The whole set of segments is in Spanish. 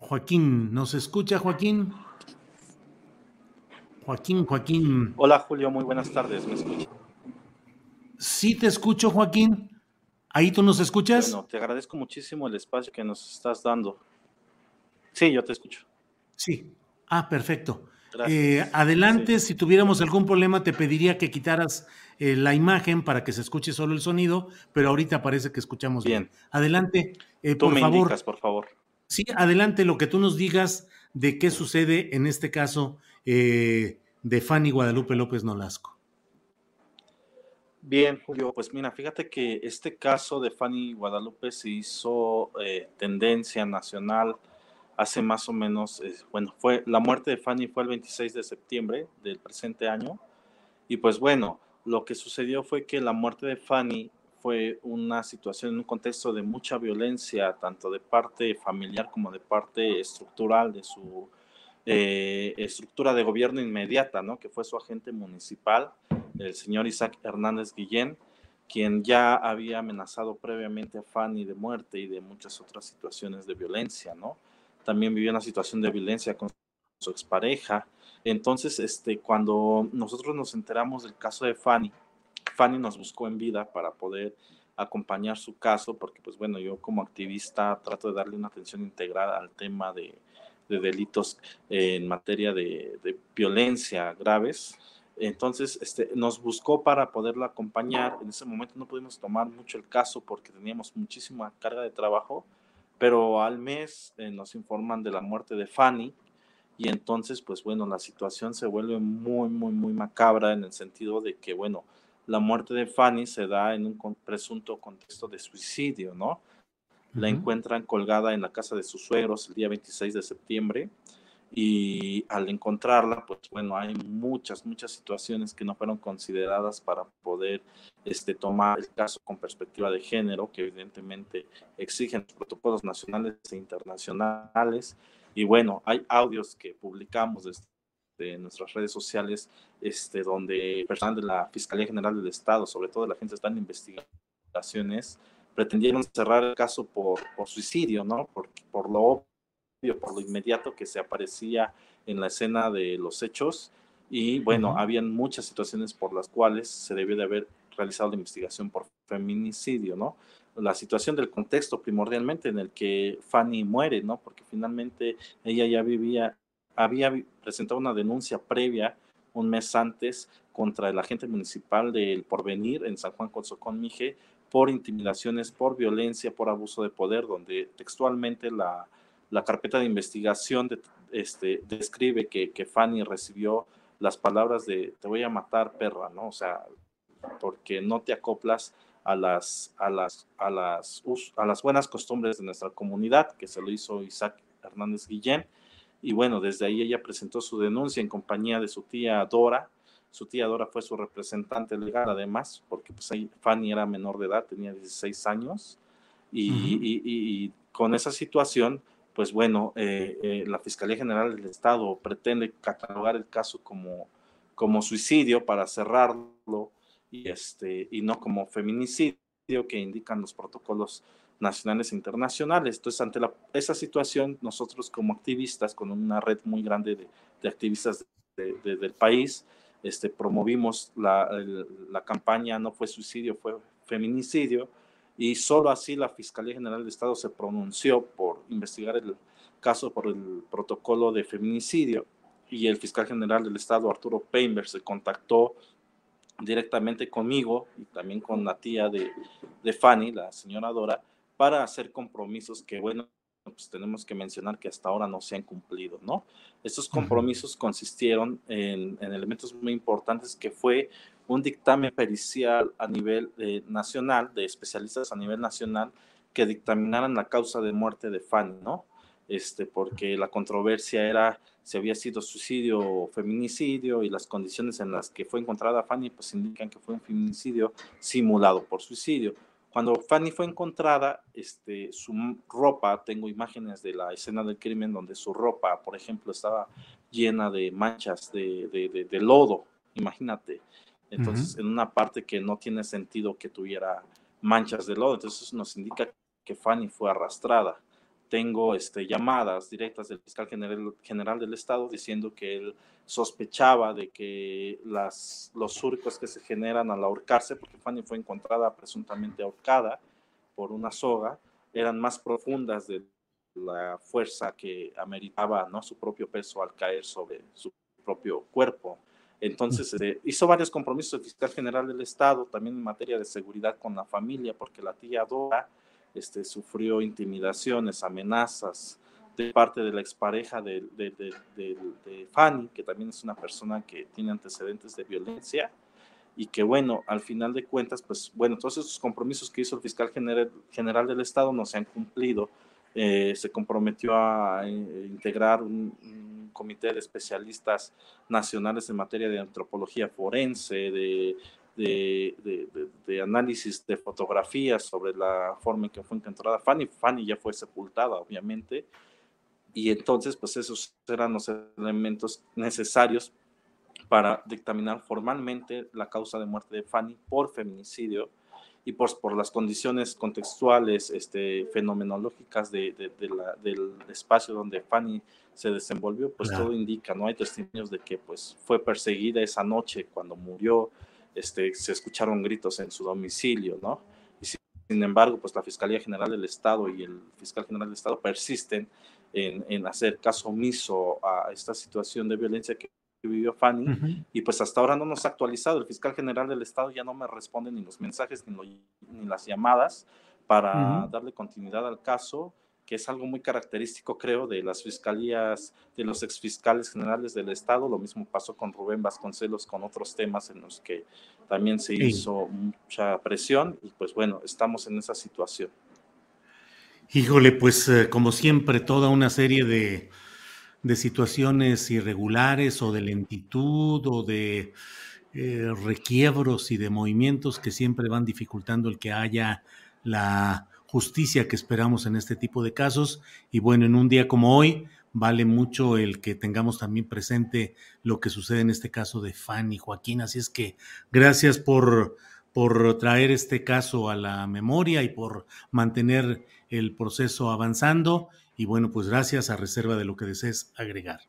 Joaquín, ¿nos escucha Joaquín? Joaquín, Joaquín. Hola Julio, muy buenas tardes, ¿me escucha? Sí te escucho Joaquín. ¿Ahí tú nos escuchas? Bueno, te agradezco muchísimo el espacio que nos estás dando. Sí, yo te escucho. Sí. Ah, perfecto. Eh, adelante, si tuviéramos algún problema te pediría que quitaras eh, la imagen para que se escuche solo el sonido, pero ahorita parece que escuchamos bien. Bien. Adelante, eh, Tú por me favor. indicas, por favor. Sí, adelante lo que tú nos digas de qué sucede en este caso eh, de Fanny Guadalupe López Nolasco. Bien, Julio, pues mira, fíjate que este caso de Fanny Guadalupe se hizo eh, tendencia nacional hace más o menos, eh, bueno, fue la muerte de Fanny fue el 26 de septiembre del presente año y pues bueno, lo que sucedió fue que la muerte de Fanny fue una situación un contexto de mucha violencia, tanto de parte familiar como de parte estructural de su eh, estructura de gobierno inmediata, ¿no? Que fue su agente municipal, el señor Isaac Hernández Guillén, quien ya había amenazado previamente a Fanny de muerte y de muchas otras situaciones de violencia, ¿no? También vivió una situación de violencia con su expareja. Entonces, este, cuando nosotros nos enteramos del caso de Fanny, Fanny nos buscó en vida para poder acompañar su caso, porque pues bueno, yo como activista trato de darle una atención integral al tema de, de delitos en materia de, violencia graves. Entonces, este, nos buscó para poderla acompañar. En ese momento no pudimos tomar mucho el caso porque teníamos muchísima carga de trabajo, pero al mes eh, nos informan de la muerte de Fanny y entonces, pues bueno, la situación se vuelve muy, muy, muy macabra en el sentido de que, bueno, la muerte de Fanny se da en un presunto contexto de suicidio, ¿no? La uh -huh. encuentran colgada en la casa de sus suegros el día 26 de septiembre y al encontrarla, pues bueno, hay muchas, muchas situaciones que no fueron consideradas para poder este, tomar el caso con perspectiva de género, que evidentemente exigen los protocolos nacionales e internacionales. Y bueno, hay audios que publicamos de nuestras redes sociales, este, donde personal de la Fiscalía General del Estado, sobre todo de la Agencia están en investigaciones, pretendieron cerrar el caso por, por suicidio, ¿no? Por, por lo obvio, por lo inmediato que se aparecía en la escena de los hechos. Y bueno, uh -huh. habían muchas situaciones por las cuales se debió de haber realizado la investigación por feminicidio, ¿no? La situación del contexto primordialmente en el que Fanny muere, ¿no? Porque finalmente ella ya vivía había presentado una denuncia previa un mes antes contra el agente municipal del Porvenir en San Juan Cotzocón Mije por intimidaciones, por violencia, por abuso de poder, donde textualmente la, la carpeta de investigación este, describe que, que, Fanny recibió las palabras de te voy a matar, perra, ¿no? O sea, porque no te acoplas a las, a las, a las, a las buenas costumbres de nuestra comunidad, que se lo hizo Isaac Hernández Guillén y bueno, desde ahí ella presentó su denuncia en compañía de su tía Dora. Su tía Dora fue su representante legal además, porque pues ahí Fanny era menor de edad, tenía 16 años, y, uh -huh. y, y, y con esa situación, pues bueno, eh, eh, la Fiscalía General del Estado pretende catalogar el caso como, como suicidio para cerrarlo y, este, y no como feminicidio que indican los protocolos nacionales e internacionales. Entonces, ante esa situación, nosotros como activistas, con una red muy grande de, activistas del país, este, promovimos la, la, campaña No fue suicidio, fue feminicidio, y solo así la Fiscalía General del Estado se pronunció por investigar el caso por el protocolo de feminicidio y el fiscal general del Estado, Arturo Peinberg, se contactó directamente conmigo y también con la tía de, de Fanny, la señora Dora, para hacer compromisos que, bueno, pues tenemos que mencionar que hasta ahora no se han cumplido, ¿no? Estos compromisos consistieron en, elementos muy importantes que fue un dictamen pericial a nivel eh, nacional, de especialistas a nivel nacional, que dictaminaran la causa de muerte de Fanny, ¿no? Este, porque la controversia era si había sido suicidio o feminicidio y las condiciones en las que fue encontrada Fanny pues indican que fue un feminicidio simulado por suicidio. Cuando Fanny fue encontrada, este, su ropa, tengo imágenes de la escena del crimen donde su ropa, por ejemplo, estaba llena de manchas de, de, de, lodo, imagínate. Entonces, en una parte que no tiene sentido que tuviera manchas de lodo, entonces eso nos indica que Fanny fue arrastrada tengo este, llamadas directas del fiscal general, del Estado diciendo que él sospechaba de que las, los surcos que se generan al ahorcarse, porque Fanny fue encontrada presuntamente ahorcada por una soga, eran más profundas de la fuerza que ameritaba ¿no? su propio peso al caer sobre su propio cuerpo. Entonces este, hizo varios compromisos el fiscal general del Estado, también en materia de seguridad con la familia, porque la tía Dora este, sufrió intimidaciones, amenazas de parte de la expareja de, de, de, Fanny, que también es una persona que tiene antecedentes de violencia y que bueno, al final de cuentas, pues bueno, todos esos compromisos que hizo el fiscal general, general del Estado no se han cumplido. Eh, se comprometió a eh, integrar un, un, comité de especialistas nacionales en materia de antropología forense, de de, análisis de fotografías sobre la forma en que fue encontrada Fanny. Fanny ya fue sepultada, obviamente, y entonces, pues esos eran los elementos necesarios para dictaminar formalmente la causa de muerte de Fanny por feminicidio y por, por las condiciones contextuales, este, fenomenológicas de, la, del espacio donde Fanny se desenvolvió, pues todo indica, ¿no? Hay testimonios de que pues fue perseguida esa noche cuando murió, este, se escucharon gritos en su domicilio, ¿no? Y sin embargo, pues la Fiscalía General del Estado y el Fiscal General del Estado persisten en, hacer caso omiso a esta situación de violencia que vivió Fanny y pues hasta ahora no nos ha actualizado. El fiscal general del estado ya no me responde ni los mensajes ni, ni las llamadas para darle continuidad al caso que es algo muy característico, creo, de las fiscalías, de los exfiscales generales del Estado. Lo mismo pasó con Rubén Vasconcelos, con otros temas en los que también se hizo mucha presión y pues bueno, estamos en esa situación. Híjole, pues eh, como siempre, toda una serie de, de, situaciones irregulares o de lentitud o de eh, requiebros y de movimientos que siempre van dificultando el que haya la justicia que esperamos en este tipo de casos. Y bueno, en un día como hoy, vale mucho el que tengamos también presente lo que sucede en este caso de Fanny Joaquín. Así es que gracias por, por traer este caso a la memoria y por mantener el proceso avanzando. Y bueno, pues gracias a reserva de lo que desees agregar.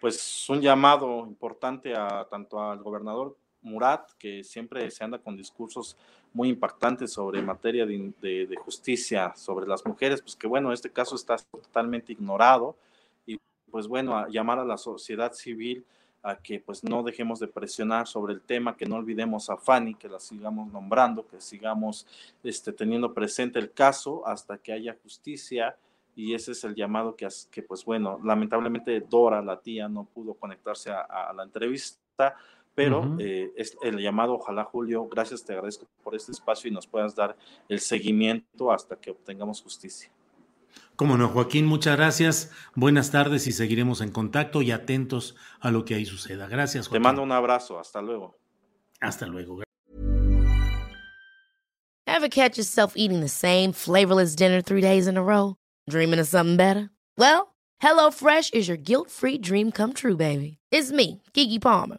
Pues un llamado importante a tanto al gobernador Murat, que siempre se anda con discursos muy impactantes sobre materia de, justicia sobre las mujeres, pues que bueno, este caso está totalmente ignorado y pues bueno, llamar a la sociedad civil a que pues no dejemos de presionar sobre el tema, que no olvidemos a Fanny, que la sigamos nombrando, que sigamos este, teniendo presente el caso hasta que haya justicia y ese es el llamado que, que pues bueno, lamentablemente Dora, la tía, no pudo conectarse a la entrevista, pero eh, es el llamado, ojalá Julio, gracias, te agradezco por este espacio y nos puedas dar el seguimiento hasta que obtengamos justicia. Cómo no, Joaquín, muchas gracias. Buenas tardes y seguiremos en contacto y atentos a lo que ahí suceda. Gracias, Joaquín. Te mando un abrazo. Hasta luego. Hasta luego. Ever catch yourself eating the same flavorless dinner three days in a row? Dreaming of something better? Well, HelloFresh is your guilt-free dream come true, baby. It's me, Kiki Palmer.